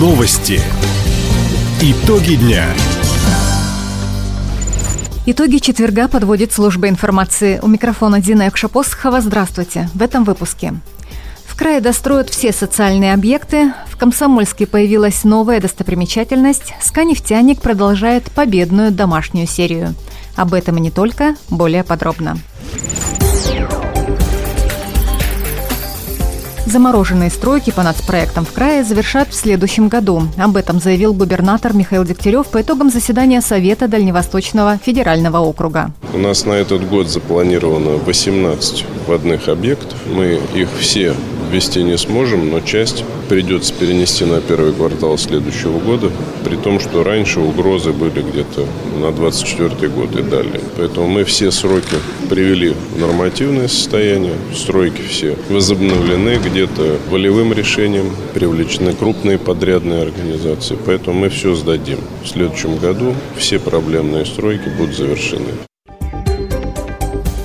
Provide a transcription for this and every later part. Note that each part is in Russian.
Новости. Итоги дня. Итоги четверга подводит служба информации. У микрофона Дина Якшапосхова. Здравствуйте. В этом выпуске. В крае достроят все социальные объекты. В Комсомольске появилась новая достопримечательность. Сканефтяник продолжает победную домашнюю серию. Об этом и не только, более подробно. Замороженные стройки по нацпроектам в крае завершат в следующем году. Об этом заявил губернатор Михаил Дегтярев по итогам заседания Совета Дальневосточного федерального округа. У нас на этот год запланировано 18 водных объектов. Мы их все ввести не сможем, но часть придется перенести на первый квартал следующего года, при том, что раньше угрозы были где-то на 24 год и далее. Поэтому мы все сроки привели в нормативное состояние, стройки все возобновлены где-то волевым решением, привлечены крупные подрядные организации, поэтому мы все сдадим. В следующем году все проблемные стройки будут завершены.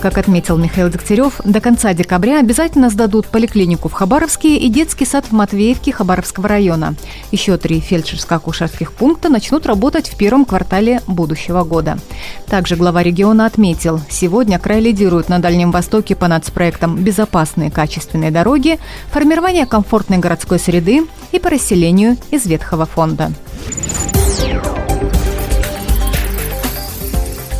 Как отметил Михаил Дегтярев, до конца декабря обязательно сдадут поликлинику в Хабаровске и детский сад в Матвеевке Хабаровского района. Еще три фельдшерско-акушерских пункта начнут работать в первом квартале будущего года. Также глава региона отметил, сегодня край лидирует на Дальнем Востоке по нацпроектам «Безопасные качественные дороги», формирование комфортной городской среды и по расселению из ветхого фонда.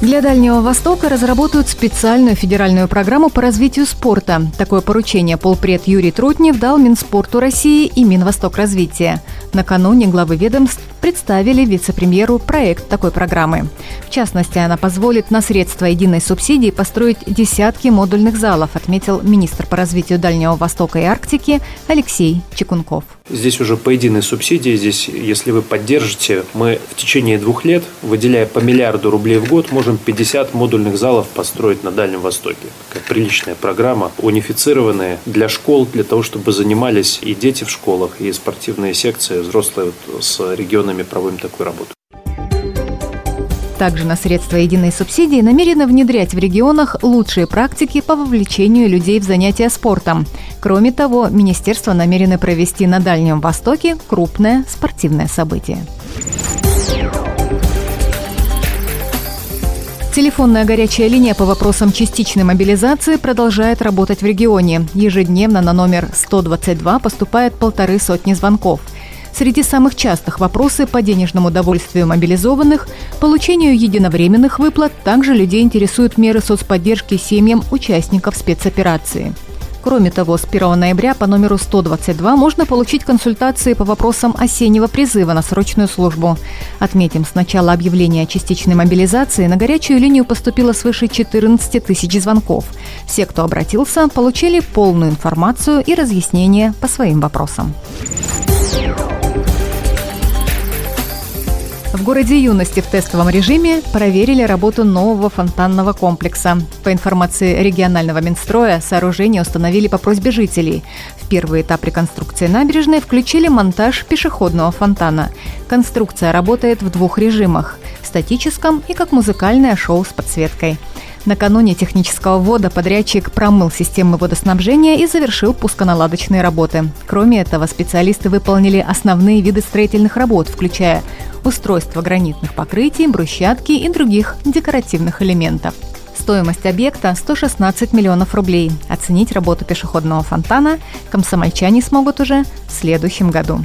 Для Дальнего Востока разработают специальную федеральную программу по развитию спорта. Такое поручение полпред Юрий Трутнев дал Минспорту России и Минвосток развития. Накануне главы ведомств представили вице-премьеру проект такой программы. В частности, она позволит на средства единой субсидии построить десятки модульных залов, отметил министр по развитию Дальнего Востока и Арктики Алексей Чекунков. Здесь уже по единой субсидии, здесь, если вы поддержите, мы в течение двух лет, выделяя по миллиарду рублей в год, можем 50 модульных залов построить на Дальнем Востоке. Как приличная программа, унифицированная для школ, для того, чтобы занимались и дети в школах, и спортивные секции, взрослые вот с регионами проводим такую работу. Также на средства единой субсидии намерены внедрять в регионах лучшие практики по вовлечению людей в занятия спортом. Кроме того, министерство намерено провести на Дальнем Востоке крупное спортивное событие. Телефонная горячая линия по вопросам частичной мобилизации продолжает работать в регионе. Ежедневно на номер 122 поступает полторы сотни звонков – Среди самых частых вопросы по денежному довольствию мобилизованных, получению единовременных выплат, также людей интересуют меры соцподдержки семьям участников спецоперации. Кроме того, с 1 ноября по номеру 122 можно получить консультации по вопросам осеннего призыва на срочную службу. Отметим, с начала объявления о частичной мобилизации на горячую линию поступило свыше 14 тысяч звонков. Все, кто обратился, получили полную информацию и разъяснения по своим вопросам. Городе Юности в тестовом режиме проверили работу нового фонтанного комплекса. По информации регионального Минстроя, сооружение установили по просьбе жителей. В первый этап реконструкции набережной включили монтаж пешеходного фонтана. Конструкция работает в двух режимах – статическом и как музыкальное шоу с подсветкой – Накануне технического ввода подрядчик промыл системы водоснабжения и завершил пусконаладочные работы. Кроме этого, специалисты выполнили основные виды строительных работ, включая устройство гранитных покрытий, брусчатки и других декоративных элементов. Стоимость объекта – 116 миллионов рублей. Оценить работу пешеходного фонтана комсомольчане смогут уже в следующем году.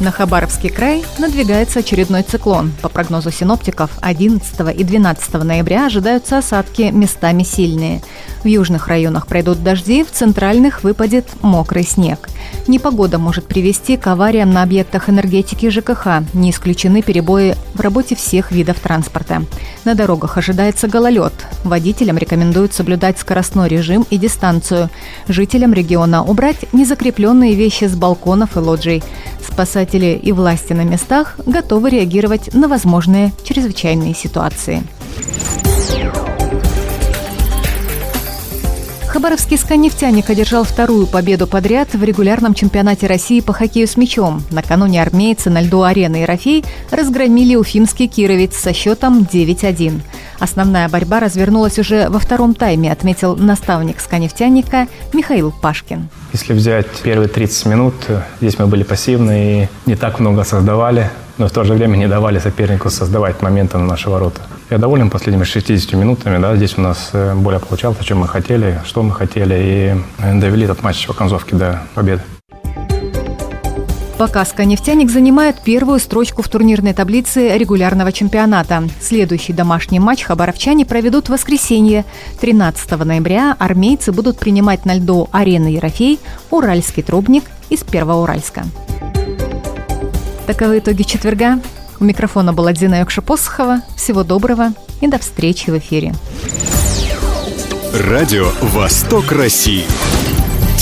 На Хабаровский край надвигается очередной циклон. По прогнозу синоптиков, 11 и 12 ноября ожидаются осадки местами сильные. В южных районах пройдут дожди, в центральных выпадет мокрый снег. Непогода может привести к авариям на объектах энергетики ЖКХ. Не исключены перебои в работе всех видов транспорта. На дорогах ожидается гололед. Водителям рекомендуют соблюдать скоростной режим и дистанцию. Жителям региона убрать незакрепленные вещи с балконов и лоджий. Спасатели и власти на местах готовы реагировать на возможные чрезвычайные ситуации. Хабаровский «Сканнефтяник» одержал вторую победу подряд в регулярном чемпионате России по хоккею с мячом. Накануне армейцы на льду арены «Ерофей» разгромили уфимский «Кировец» со счетом 9-1. Основная борьба развернулась уже во втором тайме, отметил наставник сканефтяника Михаил Пашкин. Если взять первые 30 минут, здесь мы были пассивны и не так много создавали, но в то же время не давали сопернику создавать моменты на наши ворота. Я доволен последними 60 минутами. Да, здесь у нас э, более получалось, чем мы хотели, что мы хотели, и э, довели этот матч по концовке до победы. Пока «Нефтяник» занимает первую строчку в турнирной таблице регулярного чемпионата. Следующий домашний матч хабаровчане проведут в воскресенье. 13 ноября армейцы будут принимать на льду арены Ерофей Уральский трубник из Первоуральска. Таковы итоги четверга. У микрофона была Дина Йокша-Посохова. Всего доброго и до встречи в эфире. Радио «Восток России».